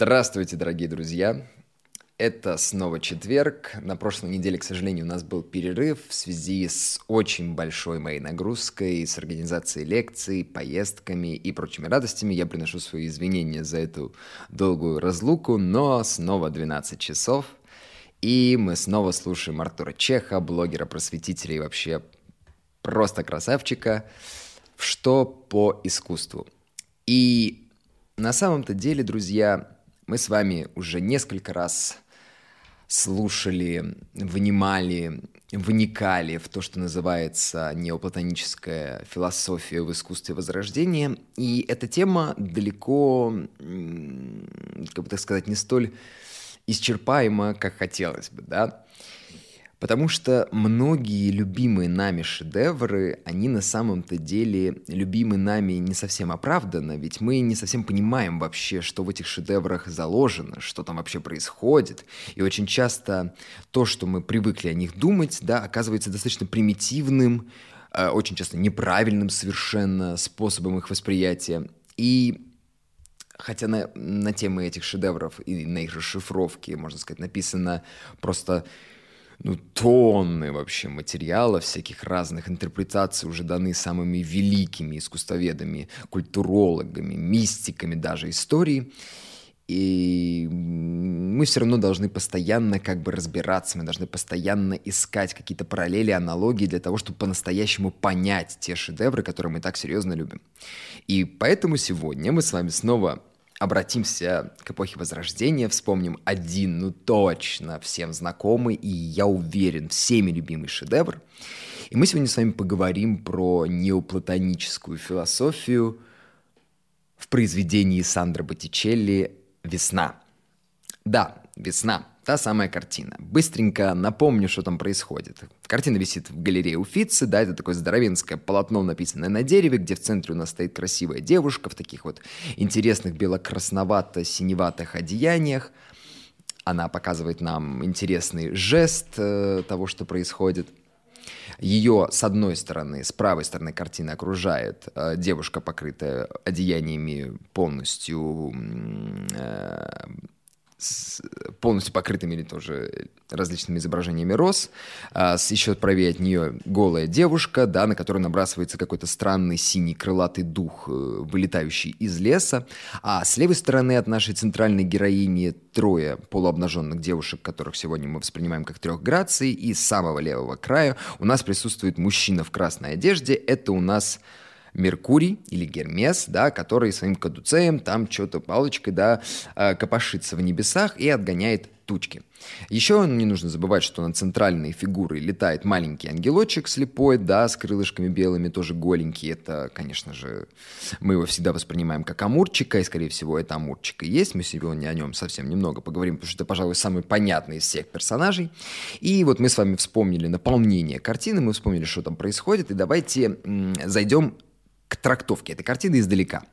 Здравствуйте, дорогие друзья! Это снова четверг. На прошлой неделе, к сожалению, у нас был перерыв в связи с очень большой моей нагрузкой, с организацией лекций, поездками и прочими радостями. Я приношу свои извинения за эту долгую разлуку, но снова 12 часов, и мы снова слушаем Артура Чеха, блогера-просветителя и вообще просто красавчика, что по искусству. И на самом-то деле, друзья, мы с вами уже несколько раз слушали, внимали, вникали в то, что называется неоплатоническая философия в искусстве Возрождения. И эта тема далеко, как бы так сказать, не столь исчерпаема, как хотелось бы, да. Потому что многие любимые нами шедевры, они на самом-то деле любимы нами не совсем оправданно, ведь мы не совсем понимаем вообще, что в этих шедеврах заложено, что там вообще происходит. И очень часто то, что мы привыкли о них думать, да, оказывается достаточно примитивным, э, очень часто неправильным совершенно способом их восприятия. И хотя на, на темы этих шедевров и на их расшифровке, можно сказать, написано просто ну, тонны вообще материала, всяких разных интерпретаций уже даны самыми великими искусствоведами, культурологами, мистиками даже истории. И мы все равно должны постоянно как бы разбираться, мы должны постоянно искать какие-то параллели, аналогии для того, чтобы по-настоящему понять те шедевры, которые мы так серьезно любим. И поэтому сегодня мы с вами снова обратимся к эпохе Возрождения, вспомним один, ну точно всем знакомый и, я уверен, всеми любимый шедевр. И мы сегодня с вами поговорим про неоплатоническую философию в произведении Сандро Боттичелли «Весна». Да, «Весна» Та самая картина. Быстренько напомню, что там происходит. Картина висит в галерее Уфицы, да, это такое здоровенское полотно, написанное на дереве, где в центре у нас стоит красивая девушка в таких вот интересных бело-красновато-синеватых одеяниях. Она показывает нам интересный жест э, того, что происходит. Ее с одной стороны, с правой стороны картины окружает э, девушка, покрытая одеяниями полностью э, с полностью покрытыми или тоже различными изображениями роз. А, с еще правее от нее голая девушка, да, на которую набрасывается какой-то странный синий крылатый дух, э, вылетающий из леса. А с левой стороны от нашей центральной героини трое полуобнаженных девушек, которых сегодня мы воспринимаем как трех граций. И с самого левого края у нас присутствует мужчина в красной одежде. Это у нас Меркурий или Гермес, да, который своим кадуцеем там что-то палочкой, да, э, копошится в небесах и отгоняет тучки. Еще не нужно забывать, что на центральной фигурой летает маленький ангелочек слепой, да, с крылышками белыми, тоже голенький. Это, конечно же, мы его всегда воспринимаем как амурчика, и, скорее всего, это амурчик и есть. Мы сегодня о нем совсем немного поговорим, потому что это, пожалуй, самый понятный из всех персонажей. И вот мы с вами вспомнили наполнение картины, мы вспомнили, что там происходит, и давайте зайдем к трактовке этой картины издалека.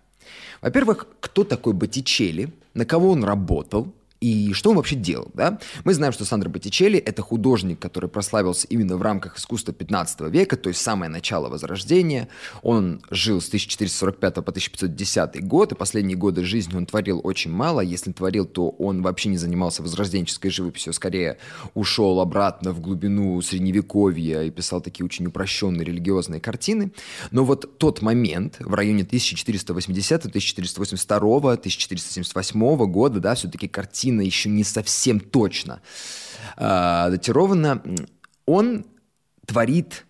Во-первых, кто такой Боттичелли, на кого он работал, и что он вообще делал, да? Мы знаем, что Сандро Боттичелли – это художник, который прославился именно в рамках искусства 15 века, то есть самое начало Возрождения. Он жил с 1445 по 1510 год, и последние годы жизни он творил очень мало. Если творил, то он вообще не занимался возрожденческой живописью, скорее ушел обратно в глубину Средневековья и писал такие очень упрощенные религиозные картины. Но вот тот момент в районе 1480, 1482, 1478 года, да, все-таки картины картина еще не совсем точно э, датирована, он творит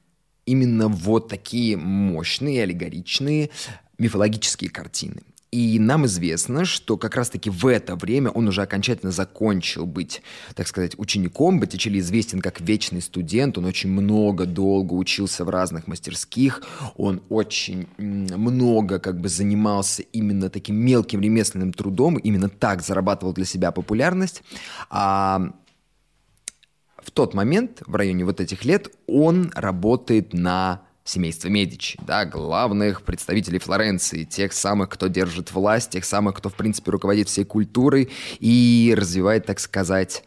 именно вот такие мощные, аллегоричные мифологические картины. И нам известно, что как раз-таки в это время он уже окончательно закончил быть, так сказать, учеником. Боттичелли известен как вечный студент. Он очень много, долго учился в разных мастерских. Он очень много как бы занимался именно таким мелким ремесленным трудом. Именно так зарабатывал для себя популярность. А в тот момент, в районе вот этих лет, он работает на семейства Медичи, да, главных представителей Флоренции, тех самых, кто держит власть, тех самых, кто, в принципе, руководит всей культурой и развивает, так сказать,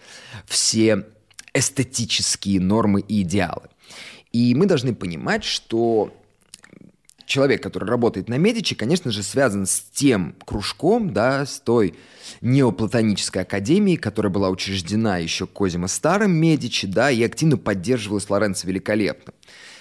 все эстетические нормы и идеалы. И мы должны понимать, что человек, который работает на Медичи, конечно же, связан с тем кружком, да, с той неоплатонической академией, которая была учреждена еще Козимо Старым Медичи, да, и активно поддерживалась Лоренцо Великолепным э,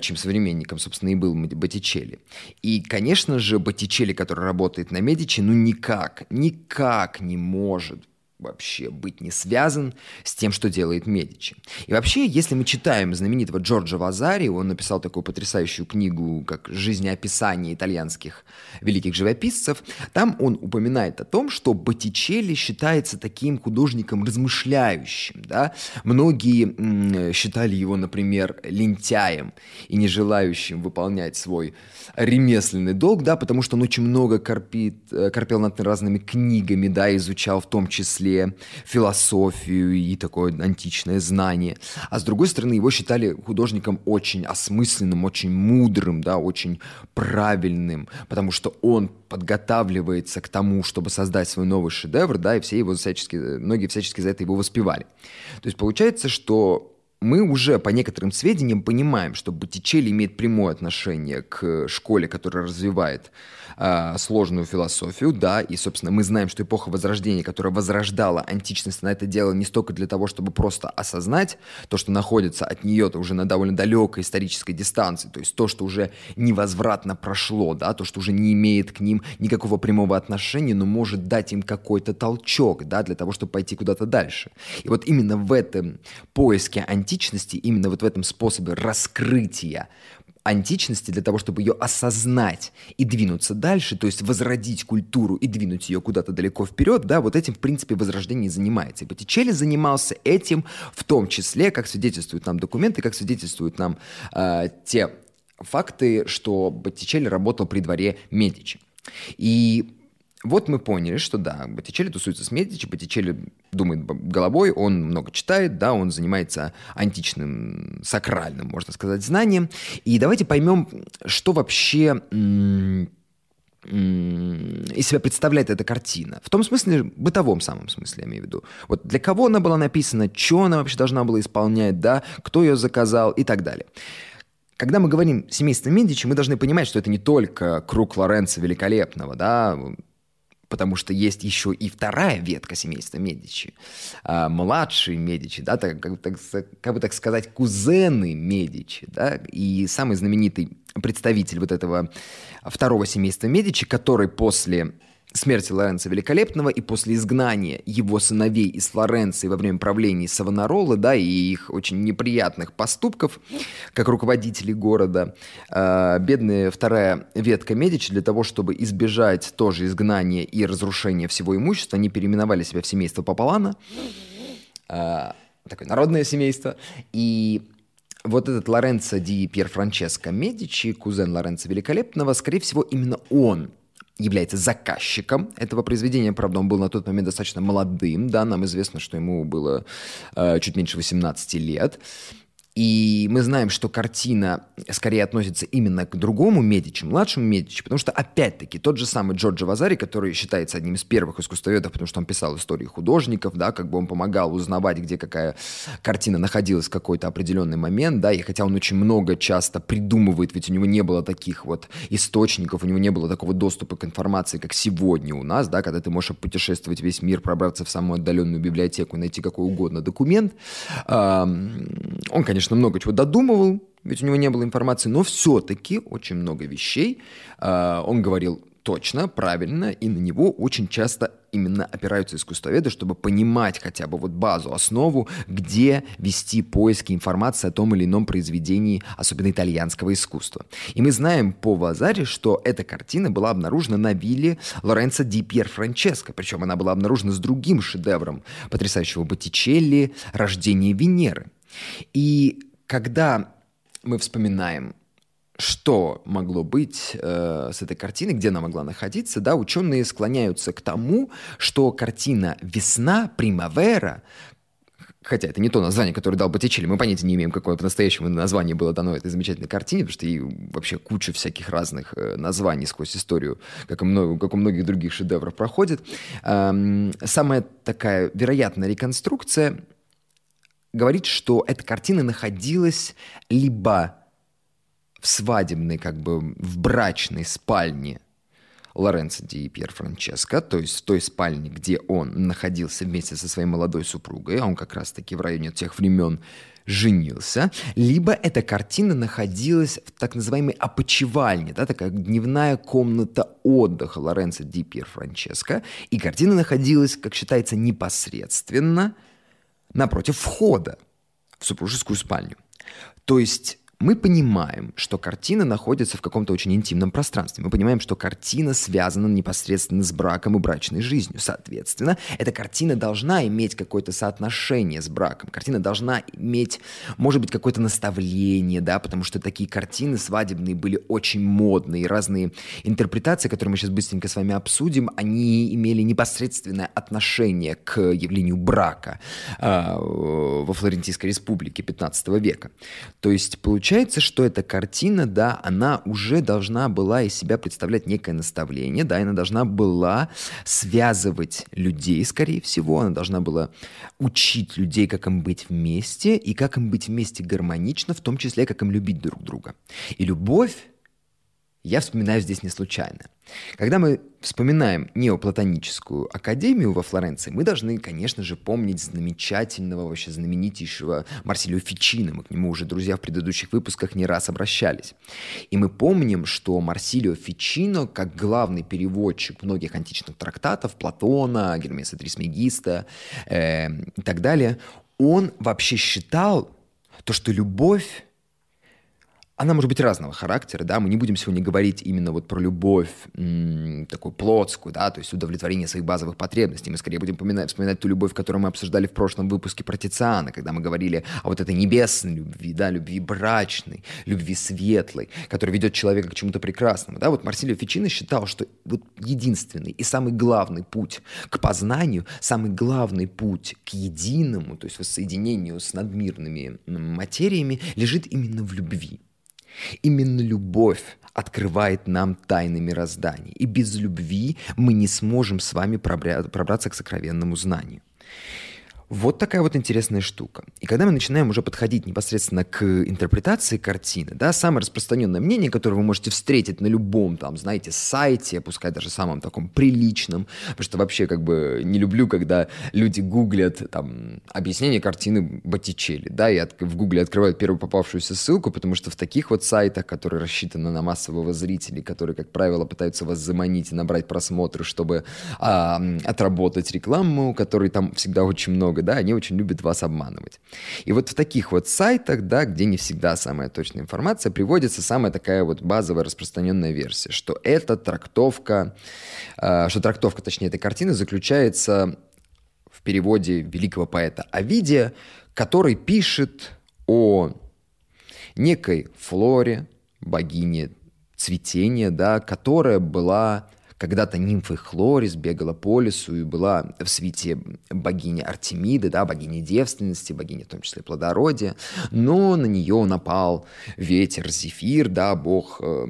чем современником, собственно, и был Боттичелли. И, конечно же, Боттичелли, который работает на Медичи, ну никак, никак не может вообще быть не связан с тем, что делает Медичи. И вообще, если мы читаем знаменитого Джорджа Вазари, он написал такую потрясающую книгу, как «Жизнеописание итальянских великих живописцев», там он упоминает о том, что Боттичелли считается таким художником размышляющим. Да? Многие считали его, например, лентяем и не желающим выполнять свой ремесленный долг, да, потому что он очень много корпит, э, корпел над разными книгами, да, изучал в том числе числе философию и такое античное знание. А с другой стороны, его считали художником очень осмысленным, очень мудрым, да, очень правильным, потому что он подготавливается к тому, чтобы создать свой новый шедевр, да, и все его всячески, многие всячески за это его воспевали. То есть получается, что мы уже по некоторым сведениям понимаем, что Боттичелли имеет прямое отношение к школе, которая развивает э, сложную философию, да, и, собственно, мы знаем, что эпоха Возрождения, которая возрождала античность, она это делала не столько для того, чтобы просто осознать то, что находится от нее-то уже на довольно далекой исторической дистанции, то есть то, что уже невозвратно прошло, да, то, что уже не имеет к ним никакого прямого отношения, но может дать им какой-то толчок, да, для того, чтобы пойти куда-то дальше. И вот именно в этом поиске античности античности, именно вот в этом способе раскрытия античности для того, чтобы ее осознать и двинуться дальше, то есть возродить культуру и двинуть ее куда-то далеко вперед, да, вот этим, в принципе, возрождение занимается. И Боттичелли занимался этим в том числе, как свидетельствуют нам документы, как свидетельствуют нам э, те факты, что Боттичелли работал при дворе Медичи. И вот мы поняли, что да, Боттичелли тусуется с Медичи, Боттичелли думает головой, он много читает, да, он занимается античным, сакральным, можно сказать, знанием. И давайте поймем, что вообще из себя представляет эта картина. В том смысле, бытовом самом смысле, я имею в виду. Вот для кого она была написана, что она вообще должна была исполнять, да, кто ее заказал и так далее. Когда мы говорим «семейство Медичи», мы должны понимать, что это не только круг Лоренцо Великолепного, да, потому что есть еще и вторая ветка семейства Медичи, а, младшие Медичи, да, так, как, так, как бы так сказать, кузены Медичи, да, и самый знаменитый представитель вот этого второго семейства Медичи, который после смерти Лоренца Великолепного и после изгнания его сыновей из Флоренции во время правления Савонарола, да, и их очень неприятных поступков, как руководителей города, э, бедная вторая ветка Медичи для того, чтобы избежать тоже изгнания и разрушения всего имущества, они переименовали себя в семейство Папалана, э, такое народное семейство, и вот этот Лоренцо ди Пьер Франческо Медичи, кузен Лоренцо Великолепного, скорее всего, именно он является заказчиком этого произведения. Правда, он был на тот момент достаточно молодым, да, нам известно, что ему было э, чуть меньше 18 лет. И мы знаем, что картина скорее относится именно к другому Медичи, младшему Медичи, потому что, опять-таки, тот же самый Джорджо Вазари, который считается одним из первых искусствоведов, потому что он писал истории художников, да, как бы он помогал узнавать, где какая картина находилась в какой-то определенный момент, да, и хотя он очень много часто придумывает, ведь у него не было таких вот источников, у него не было такого доступа к информации, как сегодня у нас, да, когда ты можешь путешествовать весь мир, пробраться в самую отдаленную библиотеку, найти какой угодно документ, он, конечно, конечно, много чего додумывал, ведь у него не было информации, но все-таки очень много вещей э, он говорил точно, правильно, и на него очень часто именно опираются искусствоведы, чтобы понимать хотя бы вот базу, основу, где вести поиски информации о том или ином произведении, особенно итальянского искусства. И мы знаем по Вазаре, что эта картина была обнаружена на вилле Лоренцо ди Пьер Франческо, причем она была обнаружена с другим шедевром потрясающего Боттичелли «Рождение Венеры». И когда мы вспоминаем что могло быть э, с этой картиной, где она могла находиться, да, ученые склоняются к тому, что картина «Весна», «Примавера», хотя это не то название, которое дал Боттичелли, мы понятия не имеем, какое по-настоящему название было дано этой замечательной картине, потому что и вообще куча всяких разных э, названий сквозь историю, как, и много, как у многих других шедевров проходит. Эм, самая такая вероятная в свадебной, как бы в брачной спальне Лоренцо Ди Пьер Франческо, то есть в той спальне, где он находился вместе со своей молодой супругой, а он как раз-таки в районе тех времен женился, либо эта картина находилась в так называемой опочивальне, да, такая дневная комната отдыха Лоренцо Ди Пьер Франческо, и картина находилась, как считается, непосредственно напротив входа в супружескую спальню. То есть мы понимаем, что картина находится в каком-то очень интимном пространстве. Мы понимаем, что картина связана непосредственно с браком и брачной жизнью. Соответственно, эта картина должна иметь какое-то соотношение с браком. Картина должна иметь, может быть, какое-то наставление, да, потому что такие картины свадебные были очень модные. Разные интерпретации, которые мы сейчас быстренько с вами обсудим, они имели непосредственное отношение к явлению брака э, во Флорентийской республике 15 века. То есть, получается, Получается, что эта картина, да, она уже должна была из себя представлять некое наставление, да, она должна была связывать людей, скорее всего, она должна была учить людей, как им быть вместе, и как им быть вместе гармонично, в том числе, как им любить друг друга. И любовь я вспоминаю здесь не случайно. Когда мы вспоминаем неоплатоническую академию во Флоренции, мы должны, конечно же, помнить замечательного, вообще знаменитейшего Марсилио Фичино. Мы к нему уже, друзья, в предыдущих выпусках не раз обращались. И мы помним, что Марсилио Фичино, как главный переводчик многих античных трактатов, Платона, Гермеса Трисмегиста э, и так далее, он вообще считал то, что любовь она может быть разного характера, да, мы не будем сегодня говорить именно вот про любовь м- такую плотскую, да, то есть удовлетворение своих базовых потребностей, мы скорее будем вспоминать, вспоминать ту любовь, которую мы обсуждали в прошлом выпуске про Тициана, когда мы говорили о вот этой небесной любви, да, любви брачной, любви светлой, которая ведет человека к чему-то прекрасному, да, вот Марсилио Фичино считал, что вот единственный и самый главный путь к познанию, самый главный путь к единому, то есть воссоединению с надмирными материями, лежит именно в любви. Именно любовь открывает нам тайны мироздания. И без любви мы не сможем с вами пробраться к сокровенному знанию. Вот такая вот интересная штука. И когда мы начинаем уже подходить непосредственно к интерпретации картины, да, самое распространенное мнение, которое вы можете встретить на любом, там, знаете, сайте, пускай даже самом таком приличном, потому что вообще как бы не люблю, когда люди гуглят там объяснение картины Боттичелли, да, и от, в гугле открывают первую попавшуюся ссылку, потому что в таких вот сайтах, которые рассчитаны на массового зрителя, которые, как правило, пытаются вас заманить и набрать просмотры, чтобы а, отработать рекламу, которой там всегда очень много, много, да, они очень любят вас обманывать. И вот в таких вот сайтах, да, где не всегда самая точная информация, приводится самая такая вот базовая распространенная версия, что эта трактовка, э, что трактовка, точнее, этой картины заключается в переводе великого поэта Овидия, который пишет о некой Флоре, богине цветения, да, которая была когда-то нимфой Хлорис бегала по лесу и была в свете богини Артемиды, да, богини девственности, богини в том числе плодородия, но на нее напал ветер Зефир, да, бог э,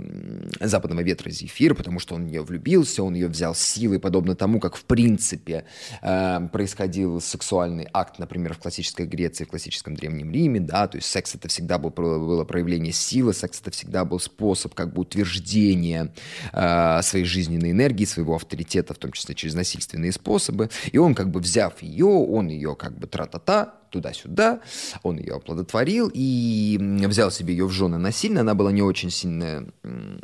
западного ветра Зефир, потому что он в нее влюбился, он ее взял силой, подобно тому, как в принципе э, происходил сексуальный акт, например, в классической Греции, в классическом Древнем Риме, да, то есть секс это всегда был, было проявление силы, секс это всегда был способ как бы утверждения э, своей жизненной энергии, своего авторитета, в том числе через насильственные способы. И он, как бы взяв ее, он ее как бы тра-та-та, туда-сюда, он ее оплодотворил и взял себе ее в жены насильно. Она была не очень сильно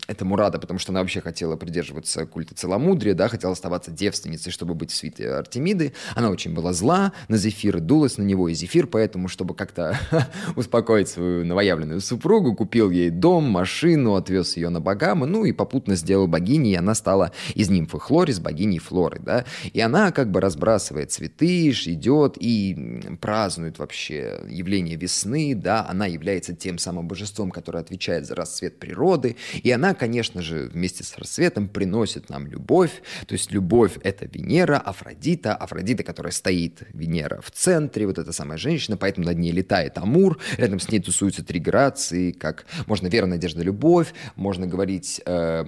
этому рада, потому что она вообще хотела придерживаться культа целомудрия, да, хотела оставаться девственницей, чтобы быть в свите Артемиды. Она очень была зла на Зефира, дулась на него, и Зефир, поэтому, чтобы как-то успокоить свою новоявленную супругу, купил ей дом, машину, отвез ее на Багамы, ну и попутно сделал богиней, и она стала из нимфы Хлорис богиней Флоры, да, и она как бы разбрасывает цветы, идет и празднует празднует вообще явление весны, да, она является тем самым божеством, которое отвечает за расцвет природы, и она, конечно же, вместе с рассветом приносит нам любовь, то есть любовь — это Венера, Афродита, Афродита, которая стоит, Венера в центре, вот эта самая женщина, поэтому над ней летает Амур, рядом с ней тусуются три грации, как можно вера, надежда, любовь, можно говорить э,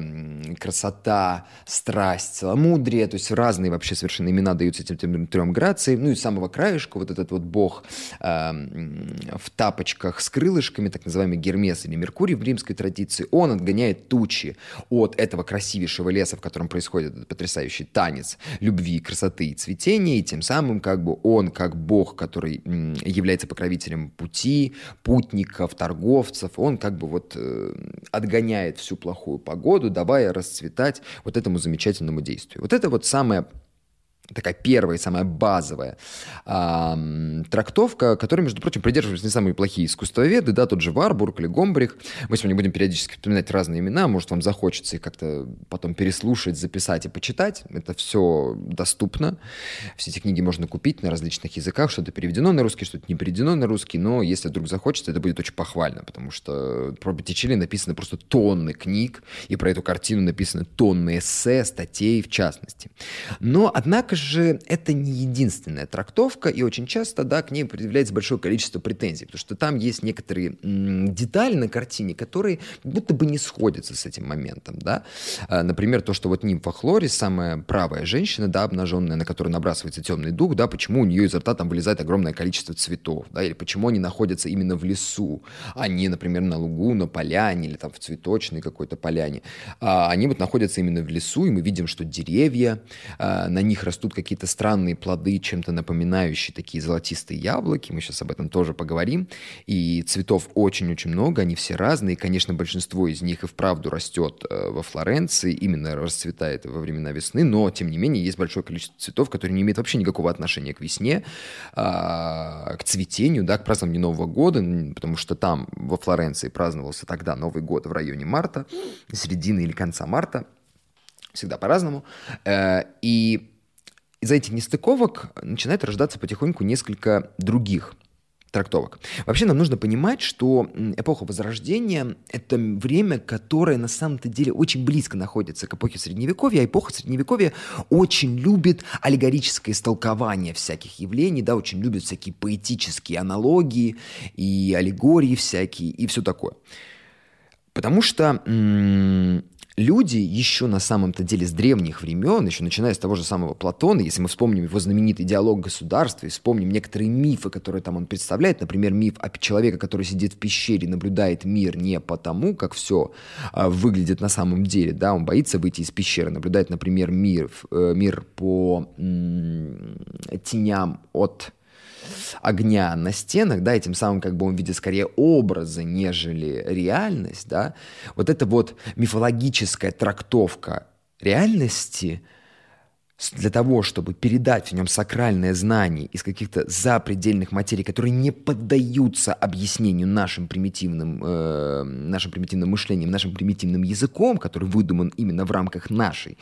красота, страсть, целомудрие, то есть разные вообще совершенно имена даются этим трем грациям, ну и с самого краешка вот этот вот бог э, в тапочках с крылышками, так называемый Гермес или Меркурий в римской традиции, он отгоняет тучи от этого красивейшего леса, в котором происходит этот потрясающий танец любви, красоты и цветения, и тем самым как бы он, как бог, который является покровителем пути, путников, торговцев, он как бы вот э, отгоняет всю плохую погоду, давая расцветать вот этому замечательному действию. Вот это вот самое такая первая, самая базовая э, трактовка, которой, между прочим, придерживались не самые плохие искусствоведы, да, тот же Варбург или Гомбрих. Мы сегодня будем периодически вспоминать разные имена, может, вам захочется их как-то потом переслушать, записать и почитать. Это все доступно. Все эти книги можно купить на различных языках, что-то переведено на русский, что-то не переведено на русский, но если вдруг захочется, это будет очень похвально, потому что про Боттичелли написано просто тонны книг, и про эту картину написаны тонны эссе, статей в частности. Но, однако же это не единственная трактовка, и очень часто, да, к ней предъявляется большое количество претензий, потому что там есть некоторые детали на картине, которые будто бы не сходятся с этим моментом, да. А, например, то, что вот нимфа Хлорис, самая правая женщина, да, обнаженная, на которую набрасывается темный дух, да, почему у нее изо рта там вылезает огромное количество цветов, да, или почему они находятся именно в лесу, а не, например, на лугу, на поляне или там в цветочной какой-то поляне. А, они вот находятся именно в лесу, и мы видим, что деревья, а, на них растут растут какие-то странные плоды, чем-то напоминающие такие золотистые яблоки. Мы сейчас об этом тоже поговорим. И цветов очень-очень много, они все разные. Конечно, большинство из них и вправду растет э, во Флоренции, именно расцветает во времена весны, но, тем не менее, есть большое количество цветов, которые не имеют вообще никакого отношения к весне, а, к цветению, да, к празднованию Нового года, потому что там, во Флоренции, праздновался тогда Новый год в районе марта, середины или конца марта, всегда по-разному. Э, и из-за этих нестыковок начинает рождаться потихоньку несколько других трактовок. Вообще нам нужно понимать, что эпоха Возрождения — это время, которое на самом-то деле очень близко находится к эпохе Средневековья, а эпоха Средневековья очень любит аллегорическое истолкование всяких явлений, да, очень любит всякие поэтические аналогии и аллегории всякие и все такое. Потому что м- люди еще на самом-то деле с древних времен, еще начиная с того же самого Платона, если мы вспомним его знаменитый диалог государства и вспомним некоторые мифы, которые там он представляет, например, миф о человеке, который сидит в пещере, наблюдает мир не потому, как все а, выглядит на самом деле, да, он боится выйти из пещеры, наблюдает, например, мир, э, мир по м- теням от огня на стенах, да, и тем самым как бы он видит скорее образы, нежели реальность, да, вот эта вот мифологическая трактовка реальности – для того, чтобы передать в нем сакральное знание из каких-то запредельных материй, которые не поддаются объяснению нашим примитивным, э, нашим примитивным мышлением, нашим примитивным языком, который выдуман именно в рамках нашей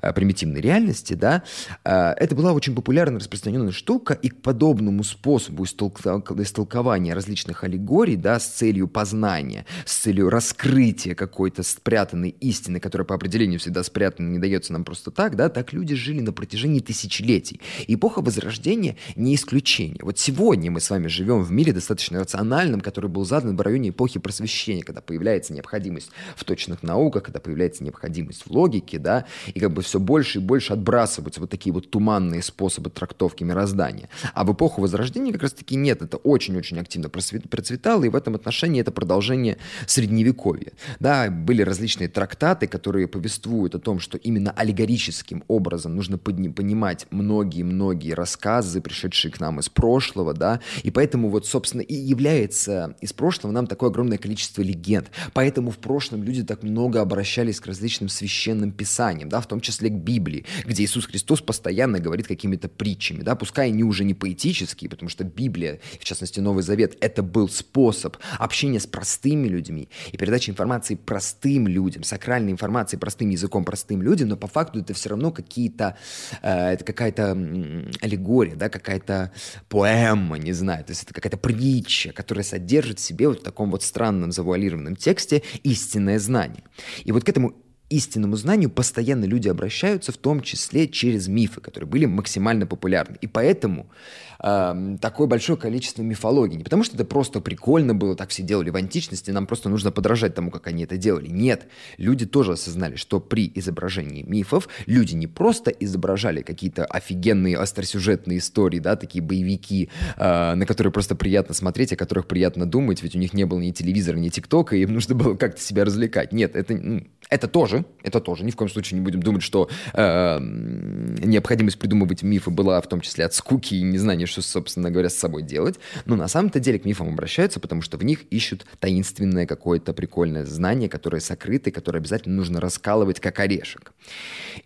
э, примитивной реальности, да, э, это была очень популярная распространенная штука, и к подобному способу истолкования различных аллегорий, да, с целью познания, с целью раскрытия какой-то спрятанной истины, которая по определению всегда спрятана, не дается нам просто так, да, так люди жили жили на протяжении тысячелетий. Эпоха Возрождения не исключение. Вот сегодня мы с вами живем в мире достаточно рациональном, который был задан в районе эпохи Просвещения, когда появляется необходимость в точных науках, когда появляется необходимость в логике, да, и как бы все больше и больше отбрасываются вот такие вот туманные способы трактовки мироздания. А в эпоху Возрождения как раз-таки нет, это очень-очень активно процветало, и в этом отношении это продолжение Средневековья. Да, были различные трактаты, которые повествуют о том, что именно аллегорическим образом нужно нужно понимать многие-многие рассказы, пришедшие к нам из прошлого, да, и поэтому вот, собственно, и является из прошлого нам такое огромное количество легенд. Поэтому в прошлом люди так много обращались к различным священным писаниям, да, в том числе к Библии, где Иисус Христос постоянно говорит какими-то притчами, да, пускай они уже не поэтические, потому что Библия, в частности Новый Завет, это был способ общения с простыми людьми и передачи информации простым людям, сакральной информации простым языком простым людям, но по факту это все равно какие-то это какая-то аллегория, да, какая-то поэма, не знаю, то есть это какая-то притча, которая содержит в себе вот в таком вот странном завуалированном тексте истинное знание. И вот к этому истинному знанию постоянно люди обращаются, в том числе через мифы, которые были максимально популярны. И поэтому э, такое большое количество мифологии. Не потому что это просто прикольно было, так все делали в античности, нам просто нужно подражать тому, как они это делали. Нет, люди тоже осознали, что при изображении мифов люди не просто изображали какие-то офигенные остросюжетные истории, да, такие боевики, э, на которые просто приятно смотреть, о которых приятно думать, ведь у них не было ни телевизора, ни тиктока, и им нужно было как-то себя развлекать. Нет, это, это тоже, это тоже. Ни в коем случае не будем думать, что э, необходимость придумывать мифы была в том числе от скуки и незнания, что, собственно говоря, с собой делать. Но на самом-то деле к мифам обращаются, потому что в них ищут таинственное какое-то прикольное знание, которое сокрыто, которое обязательно нужно раскалывать как орешек.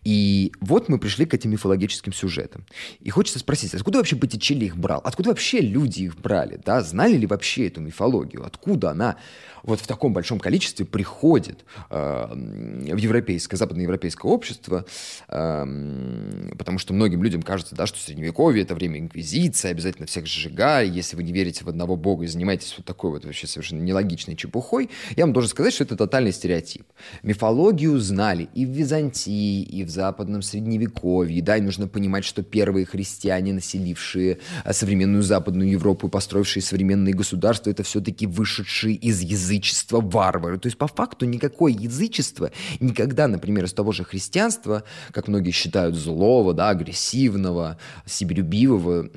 И вот мы пришли к этим мифологическим сюжетам. И хочется спросить, откуда вообще Боттичелли их брал? Откуда вообще люди их брали? Да? Знали ли вообще эту мифологию? Откуда она вот в таком большом количестве приходит э, в европейское, западноевропейское общество, э, потому что многим людям кажется, да, что Средневековье — это время инквизиции, обязательно всех сжигали, если вы не верите в одного бога и занимаетесь вот такой вот вообще совершенно нелогичной чепухой, я вам должен сказать, что это тотальный стереотип. Мифологию знали и в Византии, и в западном Средневековье, да, и нужно понимать, что первые христиане, населившие э, современную Западную Европу, построившие современные государства, это все-таки вышедшие из языка язычество, варвары. То есть по факту никакое язычество никогда, например, из того же христианства, как многие считают злого, да, агрессивного, себелюбивого,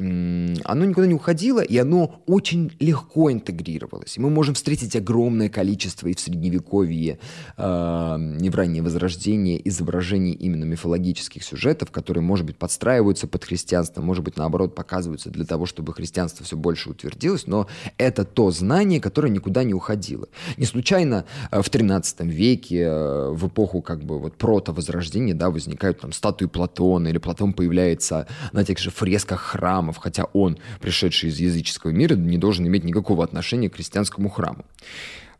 оно никуда не уходило, и оно очень легко интегрировалось. И мы можем встретить огромное количество и в Средневековье, э, и в раннее Возрождение изображений именно мифологических сюжетов, которые, может быть, подстраиваются под христианство, может быть, наоборот, показываются для того, чтобы христианство все больше утвердилось, но это то знание, которое никуда не уходило. Не случайно э, в 13 веке, э, в эпоху как бы вот прото-возрождения, да, возникают там статуи Платона, или Платон появляется на тех же фресках храмов, хотя он, пришедший из языческого мира, не должен иметь никакого отношения к христианскому храму.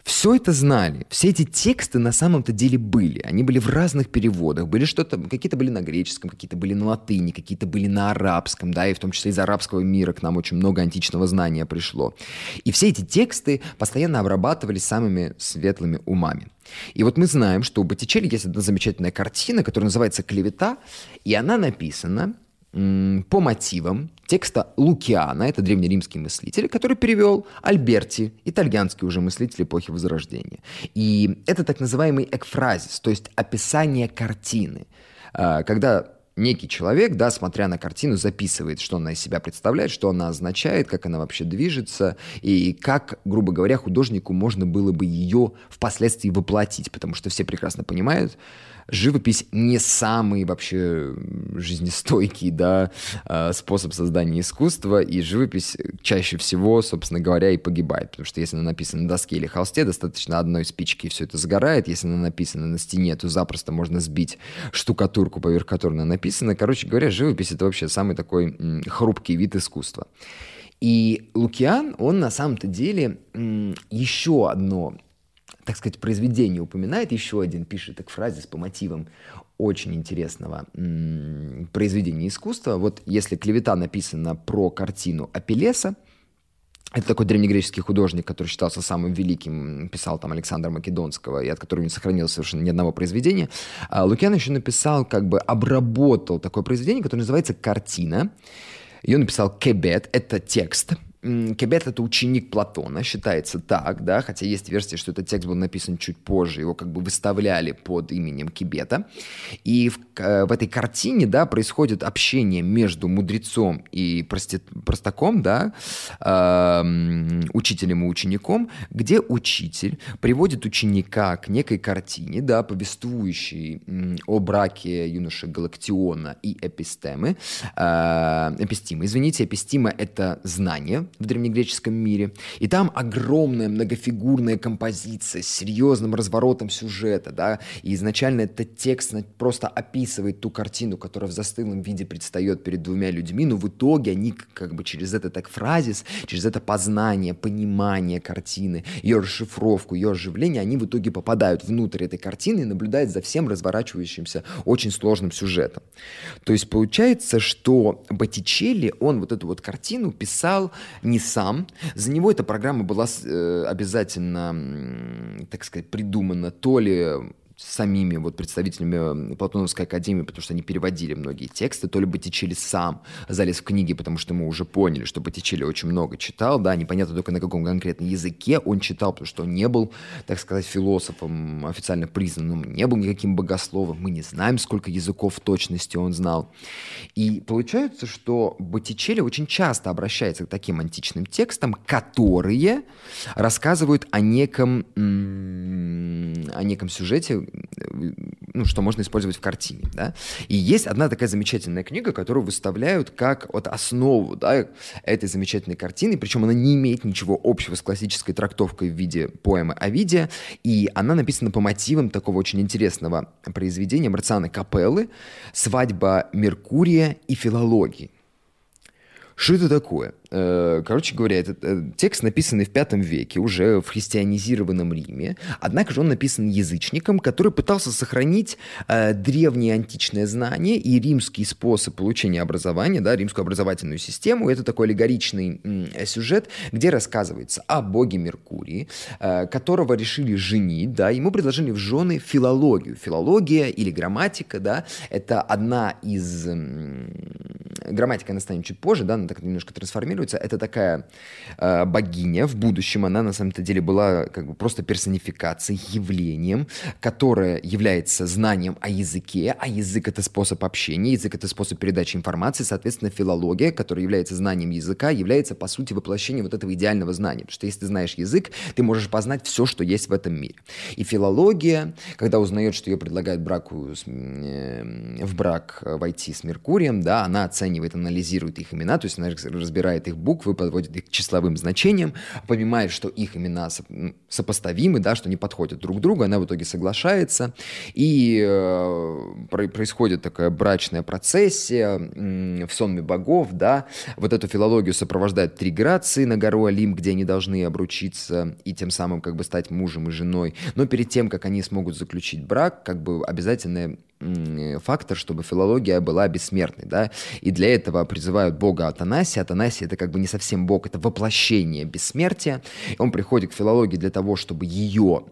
Все это знали, все эти тексты на самом-то деле были. Они были в разных переводах, были что-то, какие-то были на греческом, какие-то были на латыни, какие-то были на арабском, да, и в том числе из арабского мира к нам очень много античного знания пришло. И все эти тексты постоянно обрабатывались самыми светлыми умами. И вот мы знаем, что у Боттичелли есть одна замечательная картина, которая называется «Клевета», и она написана по мотивам текста Лукиана, это древнеримский мыслитель, который перевел Альберти, итальянский уже мыслитель эпохи Возрождения. И это так называемый экфразис, то есть описание картины. А, когда некий человек, да, смотря на картину, записывает, что она из себя представляет, что она означает, как она вообще движется, и как, грубо говоря, художнику можно было бы ее впоследствии воплотить, потому что все прекрасно понимают, живопись не самый вообще жизнестойкий, да, а, способ создания искусства, и живопись чаще всего, собственно говоря, и погибает, потому что если она написана на доске или холсте, достаточно одной спички, и все это сгорает, если она написана на стене, то запросто можно сбить штукатурку, поверх которой она написана. Короче говоря, живопись — это вообще самый такой хрупкий вид искусства. И Лукиан, он на самом-то деле еще одно так сказать, произведение упоминает, еще один пишет так фразис по мотивам очень интересного произведения искусства. Вот если клевета написана про картину Апеллеса, это такой древнегреческий художник, который считался самым великим, писал там Александра Македонского, и от которого не сохранилось совершенно ни одного произведения. А Лукьян еще написал, как бы обработал такое произведение, которое называется «Картина». Ее написал Кебет, это текст – Кебет — это ученик Платона, считается так, да, хотя есть версия, что этот текст был написан чуть позже, его как бы выставляли под именем Кебета. И в, э, в этой картине, да, происходит общение между мудрецом и прости, простаком, да, э, учителем и учеником, где учитель приводит ученика к некой картине, да, повествующей о браке юноши Галактиона и эпистемы, э, эпистимы, извините, эпистима — это знание, в древнегреческом мире. И там огромная многофигурная композиция с серьезным разворотом сюжета, да, и изначально этот текст просто описывает ту картину, которая в застылом виде предстает перед двумя людьми, но в итоге они как бы через этот так фразис, через это познание, понимание картины, ее расшифровку, ее оживление, они в итоге попадают внутрь этой картины и наблюдают за всем разворачивающимся очень сложным сюжетом. То есть получается, что Боттичелли, он вот эту вот картину писал не сам. За него эта программа была э, обязательно, так сказать, придумана то ли самими вот представителями Платоновской академии, потому что они переводили многие тексты, то ли Боттичелли сам залез в книги, потому что мы уже поняли, что Боттичелли очень много читал, да, непонятно только на каком конкретном языке он читал, потому что он не был, так сказать, философом официально признанным, не был никаким богословом, мы не знаем, сколько языков в точности он знал. И получается, что Боттичелли очень часто обращается к таким античным текстам, которые рассказывают о неком, о неком сюжете, ну, что можно использовать в картине, да. И есть одна такая замечательная книга, которую выставляют как вот основу, да, этой замечательной картины, причем она не имеет ничего общего с классической трактовкой в виде поэмы Овидия, и она написана по мотивам такого очень интересного произведения Марциана Капеллы «Свадьба Меркурия и филологии». Что это такое? Э, короче говоря, этот э, текст написанный в V веке, уже в христианизированном Риме, однако же он написан язычником, который пытался сохранить э, древние античные знания и римский способ получения образования, да, римскую образовательную систему. Это такой аллегоричный э, сюжет, где рассказывается о боге Меркурии, э, которого решили женить, да, ему предложили в жены филологию. Филология или грамматика, да, это одна из... Э, грамматика, она станет чуть позже, да, она так немножко трансформируется трансформируется. Это такая э, богиня в будущем. Она на самом-то деле была как бы просто персонификацией, явлением, которое является знанием о языке, а язык — это способ общения, язык — это способ передачи информации. Соответственно, филология, которая является знанием языка, является, по сути, воплощением вот этого идеального знания. Потому что если ты знаешь язык, ты можешь познать все, что есть в этом мире. И филология, когда узнает, что ее предлагают браку э, в брак войти с Меркурием, да, она оценивает, анализирует их имена, то есть она разбирает их буквы, подводит их к числовым значениям, понимает, что их имена сопоставимы, да, что они подходят друг к другу, она в итоге соглашается, и э, происходит такая брачная процессия э, в сонме богов, да, вот эту филологию сопровождают три грации на гору Олимп, где они должны обручиться и тем самым как бы стать мужем и женой, но перед тем, как они смогут заключить брак, как бы обязательно фактор, чтобы филология была бессмертной, да, и для этого призывают бога Атанасия. Атанасий это как бы не совсем бог, это воплощение бессмертия. Он приходит к филологии для того, чтобы ее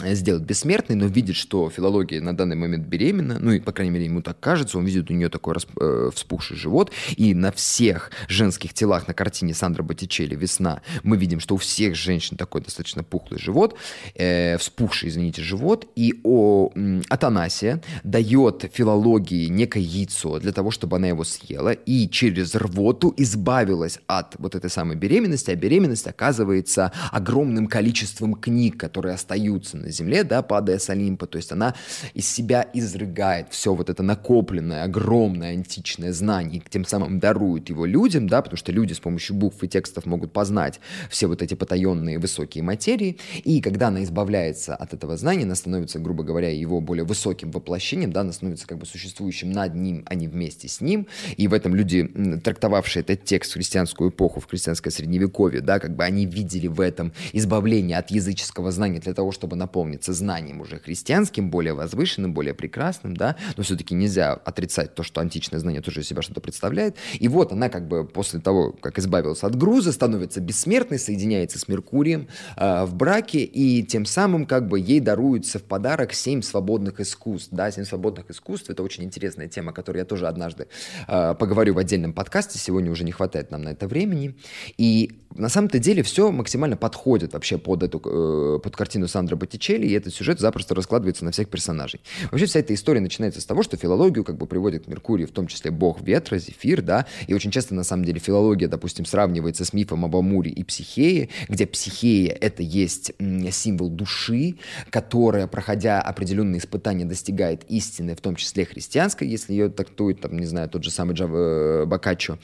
сделать бессмертной, но видит, что филология на данный момент беременна, ну и, по крайней мере, ему так кажется, он видит у нее такой расп... э, вспухший живот, и на всех женских телах на картине Сандра Боттичелли «Весна» мы видим, что у всех женщин такой достаточно пухлый живот, э, вспухший, извините, живот, и о, э, Атанасия дает филологии некое яйцо для того, чтобы она его съела, и через рвоту избавилась от вот этой самой беременности, а беременность оказывается огромным количеством книг, которые остаются на земле, да, падая с Олимпа, то есть она из себя изрыгает все вот это накопленное, огромное античное знание, тем самым дарует его людям, да, потому что люди с помощью букв и текстов могут познать все вот эти потаенные высокие материи, и когда она избавляется от этого знания, она становится, грубо говоря, его более высоким воплощением, да, она становится как бы существующим над ним, а не вместе с ним, и в этом люди, трактовавшие этот текст в христианскую эпоху, в христианское средневековье, да, как бы они видели в этом избавление от языческого знания для того, чтобы на наполнится знанием уже христианским, более возвышенным, более прекрасным, да, но все-таки нельзя отрицать то, что античное знание тоже из себя что-то представляет. И вот она как бы после того, как избавилась от груза, становится бессмертной, соединяется с Меркурием э, в браке, и тем самым как бы ей даруется в подарок семь свободных искусств, да, семь свободных искусств, это очень интересная тема, о которой я тоже однажды э, поговорю в отдельном подкасте, сегодня уже не хватает нам на это времени, и на самом-то деле все максимально подходит вообще под эту, э, под картину Сандра Боттичелли, и этот сюжет запросто раскладывается на всех персонажей. Вообще вся эта история начинается с того, что филологию как бы приводит к Меркурию, в том числе бог ветра, Зефир, да, и очень часто на самом деле филология, допустим, сравнивается с мифом об Амуре и Психее, где Психея — это есть символ души, которая, проходя определенные испытания, достигает истины, в том числе христианской, если ее трактует, там, не знаю, тот же самый Джав... Э, Бокаччо.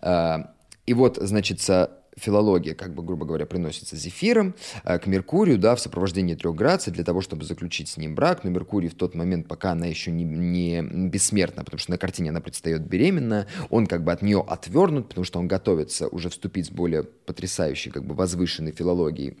А, и вот, значит, филология, как бы, грубо говоря, приносится Зефиром э, к Меркурию, да, в сопровождении трех граций для того, чтобы заключить с ним брак. Но Меркурий в тот момент, пока она еще не, не бессмертна, потому что на картине она предстает беременна, он как бы от нее отвернут, потому что он готовится уже вступить с более потрясающей, как бы, возвышенной филологией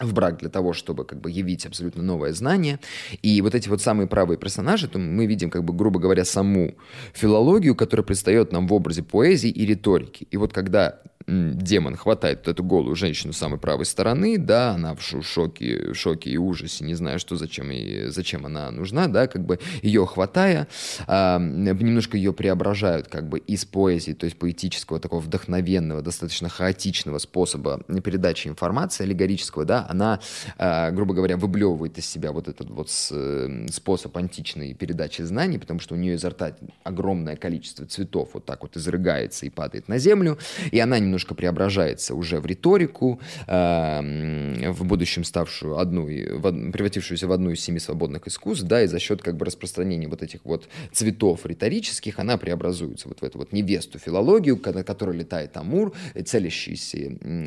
в брак для того, чтобы как бы явить абсолютно новое знание. И вот эти вот самые правые персонажи, то мы видим, как бы, грубо говоря, саму филологию, которая предстает нам в образе поэзии и риторики. И вот когда демон хватает вот эту голую женщину с самой правой стороны, да, она в шоке, шоке и ужасе, не знаю, что, зачем, и, зачем она нужна, да, как бы ее хватая, э, немножко ее преображают как бы из поэзии, то есть поэтического, такого вдохновенного, достаточно хаотичного способа передачи информации аллегорического, да, она, э, грубо говоря, выблевывает из себя вот этот вот способ античной передачи знаний, потому что у нее изо рта огромное количество цветов вот так вот изрыгается и падает на землю, и она немножко преображается уже в риторику, э, в будущем ставшую одну, превратившуюся в одну из семи свободных искусств, да, и за счет как бы распространения вот этих вот цветов риторических она преобразуется вот в эту вот невесту филологию, на которой летает Амур, целящийся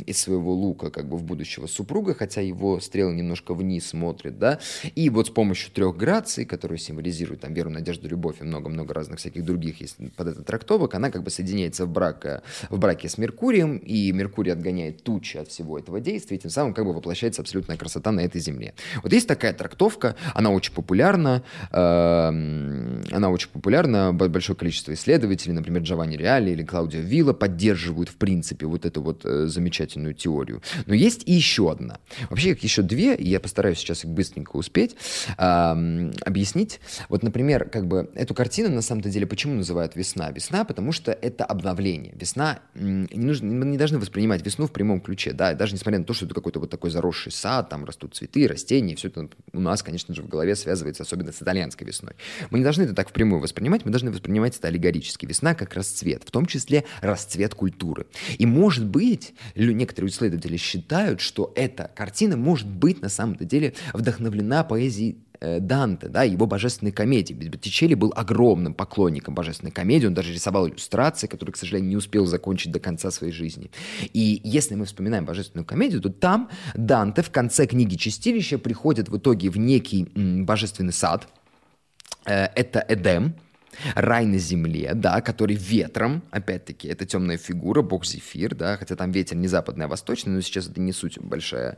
из своего лука как бы в будущего супруга, хотя его стрелы немножко вниз смотрят, да, и вот с помощью трех граций, которые символизируют там веру, надежду, любовь и много-много разных всяких других есть под это трактовок, она как бы соединяется в, брак, в браке с Меркурием, и Меркурий отгоняет тучи от всего этого действия, и тем самым как бы воплощается абсолютная красота на этой земле. Вот есть такая трактовка, она очень популярна, э, она очень популярна, большое количество исследователей, например, Джованни Реали или Клаудио Вилла поддерживают в принципе вот эту вот э, замечательную теорию. Но есть и еще одна. Вообще их еще две, и я постараюсь сейчас их быстренько успеть э, объяснить. Вот, например, как бы эту картину на самом-то деле почему называют весна? Весна, потому что это обновление. Весна, не, нужно, мы не должны воспринимать весну в прямом ключе, да, даже несмотря на то, что это какой-то вот такой заросший сад, там растут цветы, растения, все это у нас, конечно же, в голове связывается особенно с итальянской весной. Мы не должны это так впрямую воспринимать, мы должны воспринимать это аллегорически. Весна как расцвет, в том числе расцвет культуры. И может быть, некоторые исследователи считают, что эта картина может быть на самом-то деле вдохновлена поэзией Данте, да, его божественной комедии. Боттичелли был огромным поклонником божественной комедии, он даже рисовал иллюстрации, которые, к сожалению, не успел закончить до конца своей жизни. И если мы вспоминаем божественную комедию, то там Данте в конце книги «Чистилище» приходит в итоге в некий божественный сад, э, это Эдем, Рай на земле, да, который ветром, опять-таки, это темная фигура, бог Зефир, да, хотя там ветер не западный, а восточный, но сейчас это не суть большая,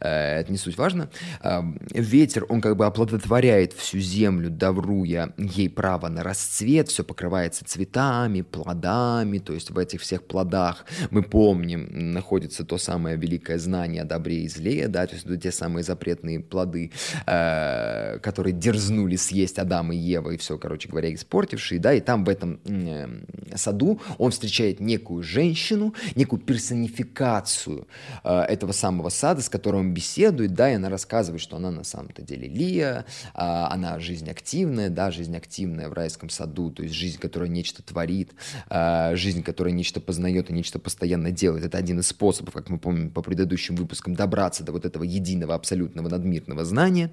э, это не суть важно. Э, ветер, он как бы оплодотворяет всю землю, давруя ей право на расцвет, все покрывается цветами, плодами, то есть в этих всех плодах мы помним, находится то самое великое знание о добре и зле, да, то есть те самые запретные плоды, э, которые дерзнули съесть Адам и Ева, и все, короче говоря, испортили испортивший, да, и там в этом э, саду он встречает некую женщину, некую персонификацию э, этого самого сада, с которой он беседует, да, и она рассказывает, что она на самом-то деле Лия, э, она жизнь активная, да, жизнь активная в райском саду, то есть жизнь, которая нечто творит, э, жизнь, которая нечто познает и нечто постоянно делает. Это один из способов, как мы помним по предыдущим выпускам, добраться до вот этого единого, абсолютного, надмирного знания.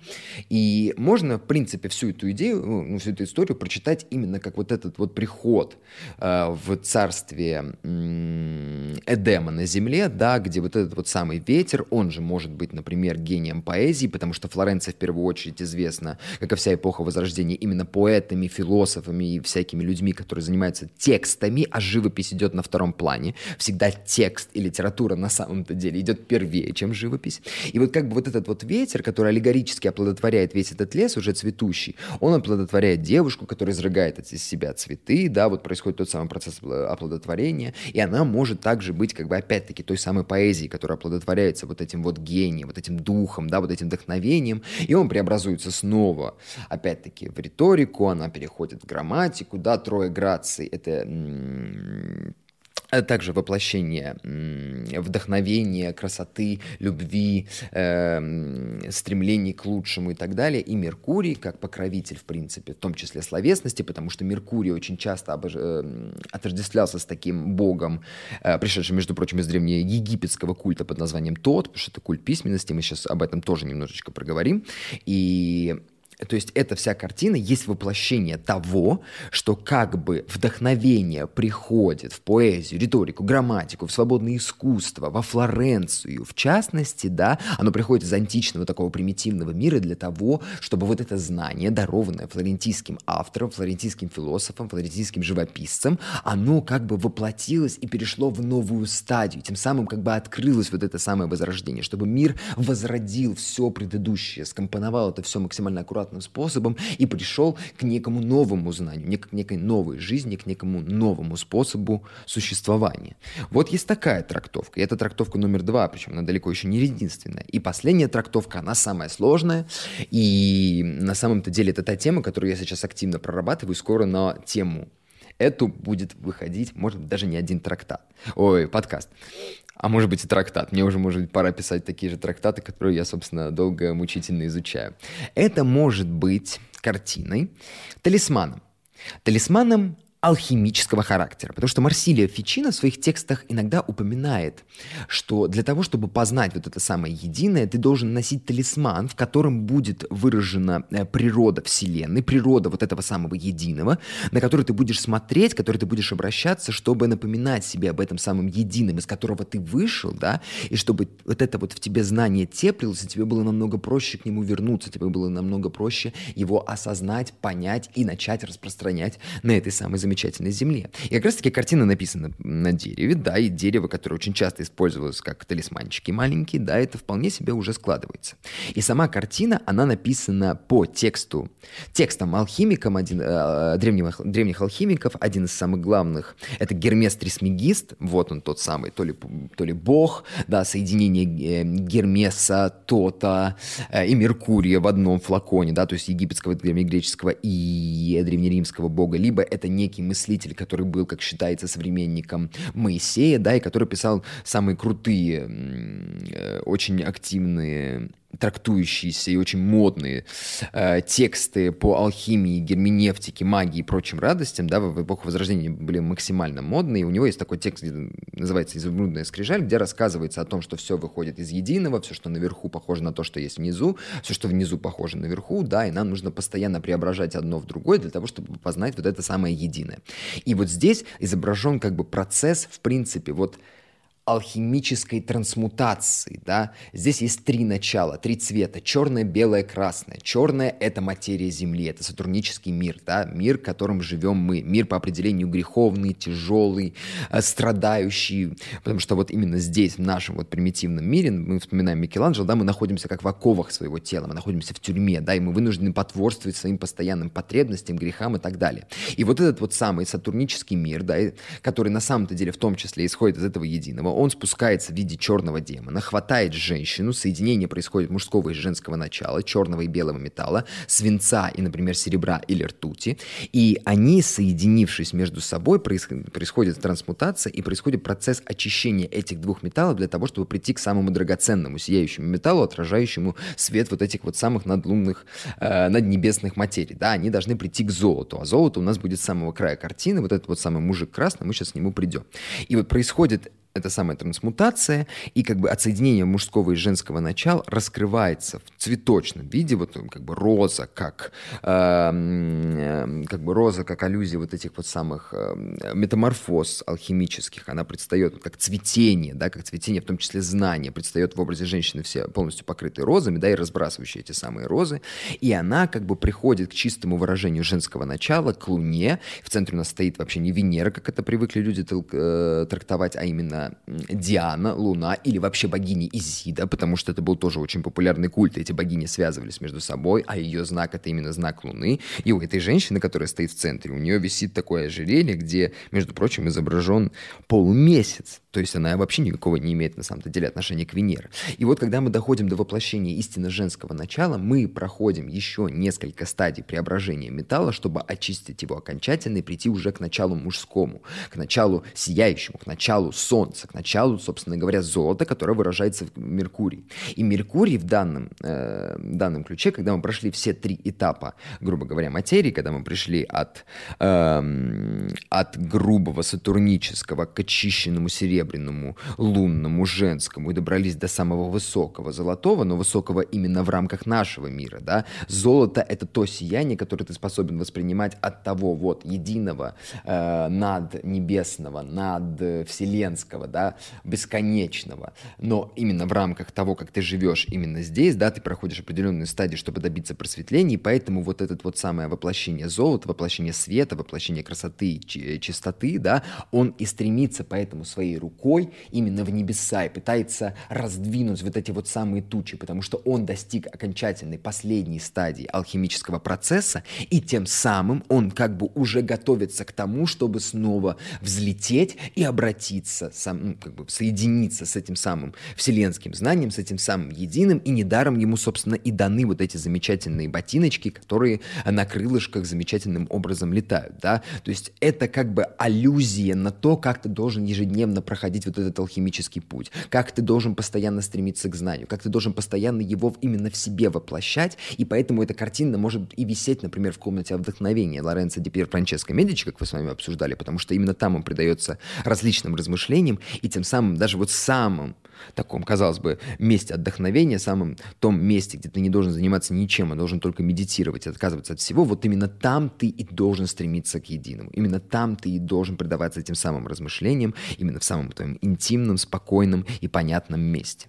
И можно, в принципе, всю эту идею, ну, всю эту историю прочитать именно как вот этот вот приход э, в царствие э, Эдема на земле, да, где вот этот вот самый ветер, он же может быть, например, гением поэзии, потому что Флоренция в первую очередь известна, как и вся эпоха Возрождения, именно поэтами, философами и всякими людьми, которые занимаются текстами, а живопись идет на втором плане. Всегда текст и литература на самом-то деле идет первее, чем живопись. И вот как бы вот этот вот ветер, который аллегорически оплодотворяет весь этот лес, уже цветущий, он оплодотворяет девушку, которая изрыгает извлекает из себя цветы, да, вот происходит тот самый процесс оплодотворения, и она может также быть, как бы, опять-таки, той самой поэзией, которая оплодотворяется вот этим вот гением, вот этим духом, да, вот этим вдохновением, и он преобразуется снова, опять-таки, в риторику, она переходит в грамматику, да, трое граций, это а также воплощение вдохновения, красоты, любви, э, стремлений к лучшему и так далее. И Меркурий, как покровитель, в принципе, в том числе словесности, потому что Меркурий очень часто обож... э, отождествлялся с таким богом, э, пришедшим, между прочим, из древнеегипетского культа под названием Тот, потому что это культ письменности, мы сейчас об этом тоже немножечко проговорим. И то есть эта вся картина есть воплощение того, что как бы вдохновение приходит в поэзию, риторику, грамматику, в свободное искусство, во Флоренцию, в частности, да, оно приходит из античного такого примитивного мира для того, чтобы вот это знание, дарованное флорентийским автором, флорентийским философом, флорентийским живописцем, оно как бы воплотилось и перешло в новую стадию, тем самым как бы открылось вот это самое возрождение, чтобы мир возродил все предыдущее, скомпоновал это все максимально аккуратно стандартным способом и пришел к некому новому знанию, не к некой новой жизни, к некому новому способу существования. Вот есть такая трактовка, и это трактовка номер два, причем она далеко еще не единственная. И последняя трактовка, она самая сложная, и на самом-то деле это та тема, которую я сейчас активно прорабатываю, скоро на тему эту будет выходить, может быть, даже не один трактат. Ой, подкаст. А может быть и трактат. Мне уже, может быть, пора писать такие же трактаты, которые я, собственно, долго мучительно изучаю. Это может быть картиной, талисманом. Талисманом алхимического характера. Потому что Марсилия Фичина в своих текстах иногда упоминает, что для того, чтобы познать вот это самое единое, ты должен носить талисман, в котором будет выражена э, природа Вселенной, природа вот этого самого единого, на который ты будешь смотреть, который ты будешь обращаться, чтобы напоминать себе об этом самом едином, из которого ты вышел, да, и чтобы вот это вот в тебе знание теплилось, и тебе было намного проще к нему вернуться, тебе было намного проще его осознать, понять и начать распространять на этой самой замечательной замечательной земле. И как раз-таки картина написана на дереве, да, и дерево, которое очень часто использовалось как талисманчики маленькие, да, это вполне себе уже складывается. И сама картина, она написана по тексту, текстом алхимиком, один, э, древних, древних алхимиков, один из самых главных, это Гермес Трисмегист, вот он тот самый, то ли, то ли бог, да, соединение э, Гермеса, Тота э, и Меркурия в одном флаконе, да, то есть египетского, древнегреческого и древнеримского бога, либо это некий мыслитель, который был, как считается, современником Моисея, да, и который писал самые крутые, э, очень активные трактующиеся и очень модные э, тексты по алхимии, герменевтике, магии и прочим радостям, да, в эпоху Возрождения были максимально модные. И у него есть такой текст, называется «Изумрудная скрижаль», где рассказывается о том, что все выходит из единого, все, что наверху, похоже на то, что есть внизу, все, что внизу, похоже наверху, да, и нам нужно постоянно преображать одно в другое для того, чтобы познать вот это самое единое. И вот здесь изображен как бы процесс, в принципе, вот алхимической трансмутации, да, здесь есть три начала, три цвета, черное, белое, красное. Черное — это материя Земли, это сатурнический мир, да, мир, в котором живем мы, мир по определению греховный, тяжелый, э, страдающий, потому что вот именно здесь, в нашем вот примитивном мире, мы вспоминаем Микеланджело, да, мы находимся как в оковах своего тела, мы находимся в тюрьме, да, и мы вынуждены потворствовать своим постоянным потребностям, грехам и так далее. И вот этот вот самый сатурнический мир, да, который на самом-то деле в том числе исходит из этого единого, он спускается в виде черного демона, хватает женщину, соединение происходит мужского и женского начала, черного и белого металла, свинца и, например, серебра или ртути, и они, соединившись между собой, происходит трансмутация и происходит процесс очищения этих двух металлов для того, чтобы прийти к самому драгоценному, сияющему металлу, отражающему свет вот этих вот самых надлунных, э, наднебесных материй. Да, они должны прийти к золоту, а золото у нас будет с самого края картины, вот этот вот самый мужик красный, мы сейчас к нему придем. И вот происходит эта самая трансмутация, и как бы отсоединение мужского и женского начала раскрывается в цветочном виде, вот как бы роза, как, э, как бы роза, как аллюзия вот этих вот самых э, метаморфоз алхимических, она предстает вот как цветение, да, как цветение, в том числе знания, предстает в образе женщины все полностью покрытые розами, да, и разбрасывающие эти самые розы, и она как бы приходит к чистому выражению женского начала, к луне, в центре у нас стоит вообще не Венера, как это привыкли люди э, трактовать, а именно Диана, Луна или вообще богини Изида, потому что это был тоже очень популярный культ, эти богини связывались между собой, а ее знак это именно знак Луны. И у этой женщины, которая стоит в центре, у нее висит такое ожерелье, где, между прочим, изображен полумесяц. То есть она вообще никакого не имеет на самом-то деле отношения к Венере. И вот когда мы доходим до воплощения истины женского начала, мы проходим еще несколько стадий преображения металла, чтобы очистить его окончательно и прийти уже к началу мужскому, к началу сияющему, к началу солнца, к началу, собственно говоря, золота, которое выражается в Меркурии. И Меркурий в данном, э, данном ключе, когда мы прошли все три этапа, грубо говоря, материи, когда мы пришли от, э, от грубого сатурнического к очищенному серебряному, серебряному, лунному, женскому и добрались до самого высокого золотого, но высокого именно в рамках нашего мира, да. Золото — это то сияние, которое ты способен воспринимать от того вот единого, э, над небесного, над вселенского, да, бесконечного. Но именно в рамках того, как ты живешь именно здесь, да, ты проходишь определенные стадии, чтобы добиться просветления, и поэтому вот это вот самое воплощение золота, воплощение света, воплощение красоты, чистоты, да, он и стремится поэтому своей рукой рукой именно в небеса и пытается раздвинуть вот эти вот самые тучи, потому что он достиг окончательной последней стадии алхимического процесса, и тем самым он как бы уже готовится к тому, чтобы снова взлететь и обратиться, сам, ну, как бы соединиться с этим самым вселенским знанием, с этим самым единым, и недаром ему, собственно, и даны вот эти замечательные ботиночки, которые на крылышках замечательным образом летают, да, то есть это как бы аллюзия на то, как ты должен ежедневно проходить вот этот алхимический путь, как ты должен постоянно стремиться к знанию, как ты должен постоянно его именно в себе воплощать, и поэтому эта картина может и висеть, например, в комнате вдохновения Лоренцо Ди Пьер Франческо Медичи, как вы с вами обсуждали, потому что именно там он предается различным размышлениям, и тем самым даже вот самым таком, казалось бы, месте отдохновения, самом том месте, где ты не должен заниматься ничем, а должен только медитировать, отказываться от всего, вот именно там ты и должен стремиться к единому. Именно там ты и должен предаваться этим самым размышлениям, именно в самом твоем интимном, спокойном и понятном месте.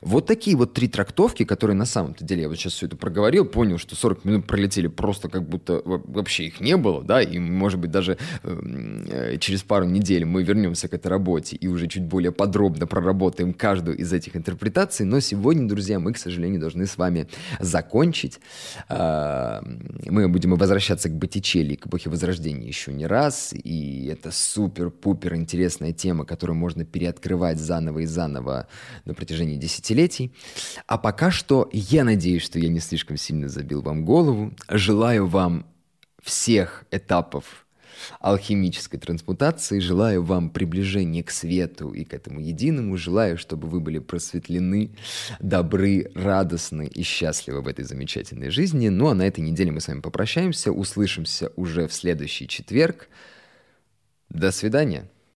Вот такие вот три трактовки, которые на самом-то деле, я вот сейчас все это проговорил, понял, что 40 минут пролетели просто как будто вообще их не было, да, и, может быть, даже эм, э, через пару недель мы вернемся к этой работе и уже чуть более подробно проработаем каждую из этих интерпретаций, но сегодня, друзья, мы, к сожалению, должны с вами закончить. Э, мы будем возвращаться к Боттичелли, к эпохе Возрождения еще не раз, и это супер-пупер интересная тема, которую можно переоткрывать заново и заново на протяжении десятилетий. А пока что я надеюсь, что я не слишком сильно забил вам голову. Желаю вам всех этапов алхимической трансмутации. Желаю вам приближения к свету и к этому единому. Желаю, чтобы вы были просветлены, добры, радостны и счастливы в этой замечательной жизни. Ну а на этой неделе мы с вами попрощаемся. Услышимся уже в следующий четверг. До свидания.